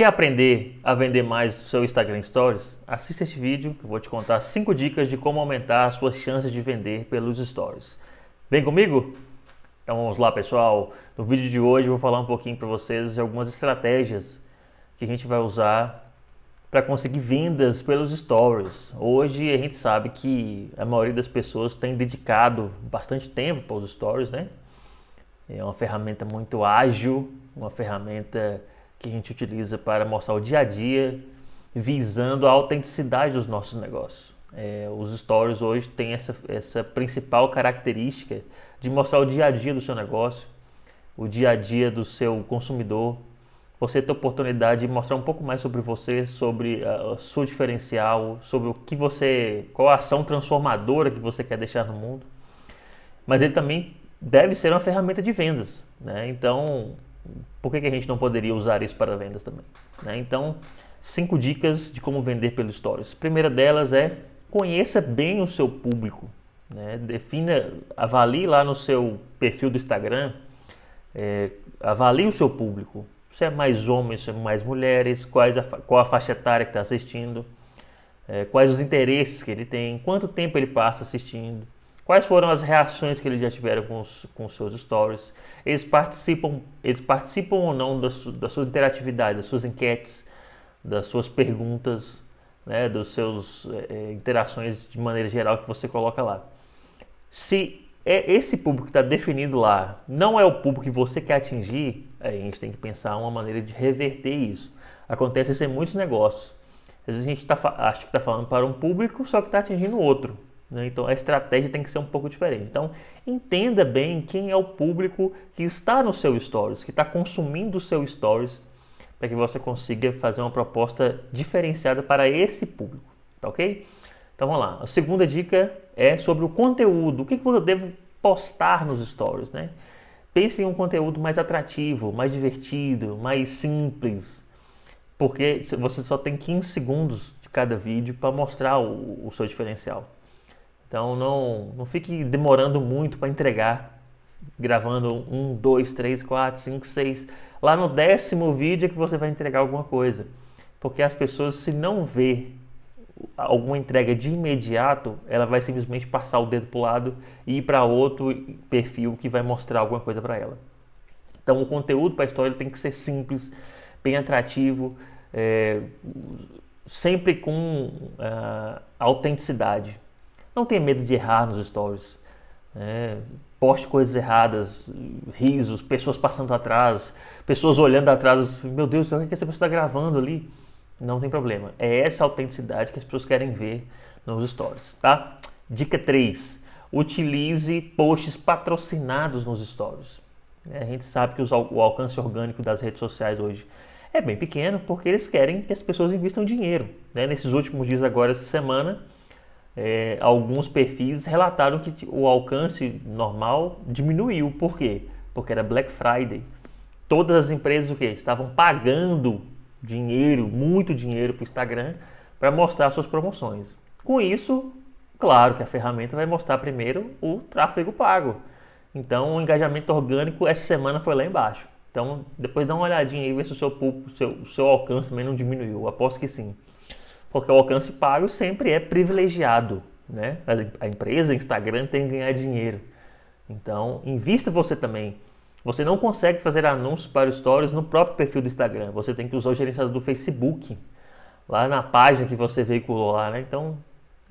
Quer aprender a vender mais do seu Instagram Stories? Assista este vídeo que eu vou te contar 5 dicas de como aumentar as suas chances de vender pelos Stories. Vem comigo? Então vamos lá pessoal, no vídeo de hoje eu vou falar um pouquinho para vocês de algumas estratégias que a gente vai usar para conseguir vendas pelos Stories. Hoje a gente sabe que a maioria das pessoas tem dedicado bastante tempo para os Stories, né? É uma ferramenta muito ágil, uma ferramenta que a gente utiliza para mostrar o dia a dia, visando a autenticidade dos nossos negócios. É, os stories hoje têm essa, essa principal característica de mostrar o dia a dia do seu negócio, o dia a dia do seu consumidor. Você ter a oportunidade de mostrar um pouco mais sobre você, sobre a, a sua diferencial, sobre o que você, qual a ação transformadora que você quer deixar no mundo. Mas ele também deve ser uma ferramenta de vendas, né? Então por que, que a gente não poderia usar isso para vendas também? Né? Então, cinco dicas de como vender pelo Stories. Primeira delas é conheça bem o seu público. Né? Defina, avalie lá no seu perfil do Instagram, é, avalie o seu público. Se é mais homens, se é mais mulheres, quais a, qual a faixa etária que está assistindo, é, quais os interesses que ele tem, quanto tempo ele passa assistindo, quais foram as reações que ele já tiveram com os, com seus stories eles participam, eles participam ou não da, su, da sua interatividade, das suas enquetes, das suas perguntas, né, dos seus é, interações de maneira geral que você coloca lá. Se é esse público que está definido lá não é o público que você quer atingir, a gente tem que pensar uma maneira de reverter isso. Acontece isso em muitos negócios. Às vezes a gente tá, acha que está falando para um público, só que está atingindo outro. Né? Então a estratégia tem que ser um pouco diferente. Então entenda bem quem é o público que está no seu stories, que está consumindo o seu stories, para que você consiga fazer uma proposta diferenciada para esse público, tá ok? Então vamos lá. A segunda dica é sobre o conteúdo. O que, que eu devo postar nos stories, né? Pense em um conteúdo mais atrativo, mais divertido, mais simples, porque você só tem 15 segundos de cada vídeo para mostrar o, o seu diferencial. Então não, não fique demorando muito para entregar, gravando um, dois, três, quatro, cinco, seis. Lá no décimo vídeo é que você vai entregar alguma coisa. Porque as pessoas, se não ver alguma entrega de imediato, ela vai simplesmente passar o dedo para o lado e ir para outro perfil que vai mostrar alguma coisa para ela. Então o conteúdo para a história tem que ser simples, bem atrativo, é, sempre com uh, autenticidade. Não tenha medo de errar nos stories. É, poste coisas erradas, risos, pessoas passando atrás, pessoas olhando atrás. Meu Deus, o que essa pessoa está gravando ali? Não tem problema. É essa autenticidade que as pessoas querem ver nos stories, tá? Dica 3. Utilize posts patrocinados nos stories. É, a gente sabe que o alcance orgânico das redes sociais hoje é bem pequeno porque eles querem que as pessoas investam dinheiro. Né? Nesses últimos dias agora, essa semana, é, alguns perfis relataram que o alcance normal diminuiu. Por quê? Porque era Black Friday. Todas as empresas o quê? estavam pagando dinheiro, muito dinheiro para o Instagram para mostrar suas promoções. Com isso, claro que a ferramenta vai mostrar primeiro o tráfego pago. Então, o engajamento orgânico essa semana foi lá embaixo. Então, depois dá uma olhadinha aí, ver se o seu, seu, o seu alcance também não diminuiu. Aposto que sim porque o alcance pago sempre é privilegiado, né? A empresa, o Instagram tem que ganhar dinheiro. Então, invista você também. Você não consegue fazer anúncios para stories no próprio perfil do Instagram. Você tem que usar o gerenciador do Facebook, lá na página que você veiculou lá, né? Então,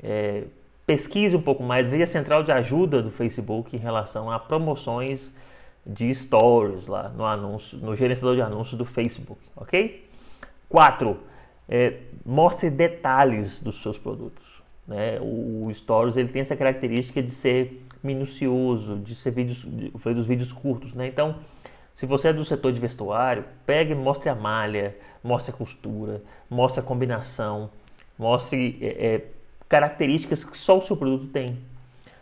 é, pesquise um pouco mais, veja a central de ajuda do Facebook em relação a promoções de stories lá no anúncio, no gerenciador de anúncios do Facebook, ok? 4 é, mostre detalhes dos seus produtos. Né? O, o, Stories ele tem essa característica de ser minucioso, de ser vídeos, dos vídeos curtos. Né? Então, se você é do setor de vestuário, pegue mostre a malha, mostre a costura, mostre a combinação, mostre é, é, características que só o seu produto tem.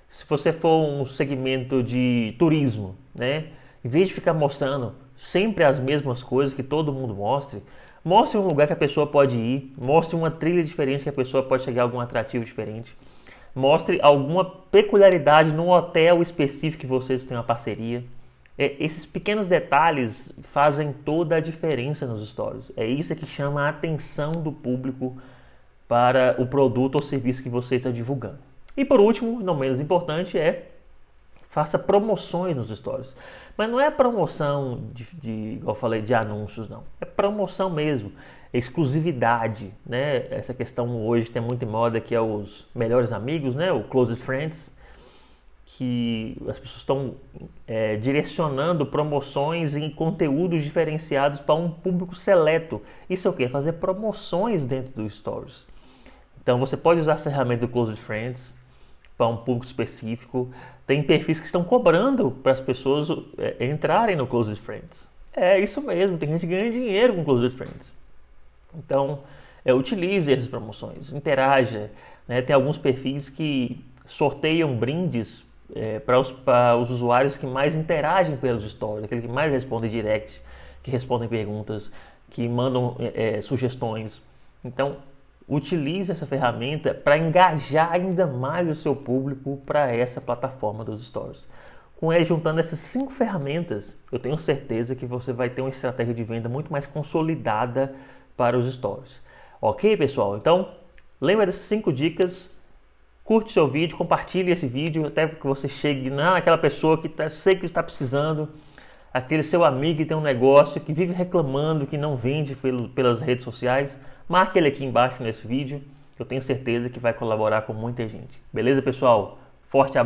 Se você for um segmento de turismo, né? em vez de ficar mostrando sempre as mesmas coisas que todo mundo mostre, Mostre um lugar que a pessoa pode ir, mostre uma trilha diferente que a pessoa pode chegar a algum atrativo diferente. Mostre alguma peculiaridade no hotel específico que vocês têm uma parceria. É, esses pequenos detalhes fazem toda a diferença nos stories. É isso que chama a atenção do público para o produto ou serviço que você está divulgando. E por último, não menos importante, é faça promoções nos stories. Mas não é promoção de, de igual eu falei, de anúncios, não. É promoção mesmo, exclusividade, né? Essa questão hoje tem muito em moda que é os melhores amigos, né? O closest friends, que as pessoas estão é, direcionando promoções em conteúdos diferenciados para um público seleto. Isso é o que? Fazer promoções dentro do Stories. Então você pode usar a ferramenta do Closed Friends para um público específico. Tem perfis que estão cobrando para as pessoas é, entrarem no Closed Friends. É isso mesmo, tem gente que ganha dinheiro com Closed Friends. Então, é, utilize essas promoções, interaja. Né? Tem alguns perfis que sorteiam brindes é, para, os, os usuários que mais interagem pelos stories, aquele que mais responde direct, que respondem perguntas, que mandam é, é sugestões. Então, utilize essa ferramenta para engajar ainda mais o seu público para essa plataforma dos stories. Com ele juntando essas cinco ferramentas, eu tenho certeza que você vai ter uma estratégia de venda muito mais consolidada para os stories. Ok, pessoal? Então, lembra dessas cinco dicas. Curte seu vídeo, compartilhe esse vídeo até que você chegue naquela pessoa que tá, sei que está precisando, aquele seu amigo que tem um negócio, que vive reclamando que não vende pelo, pelas redes sociais Marque ele aqui embaixo nesse vídeo, eu tenho certeza que vai colaborar com muita gente. Beleza, pessoal? Forte abraço.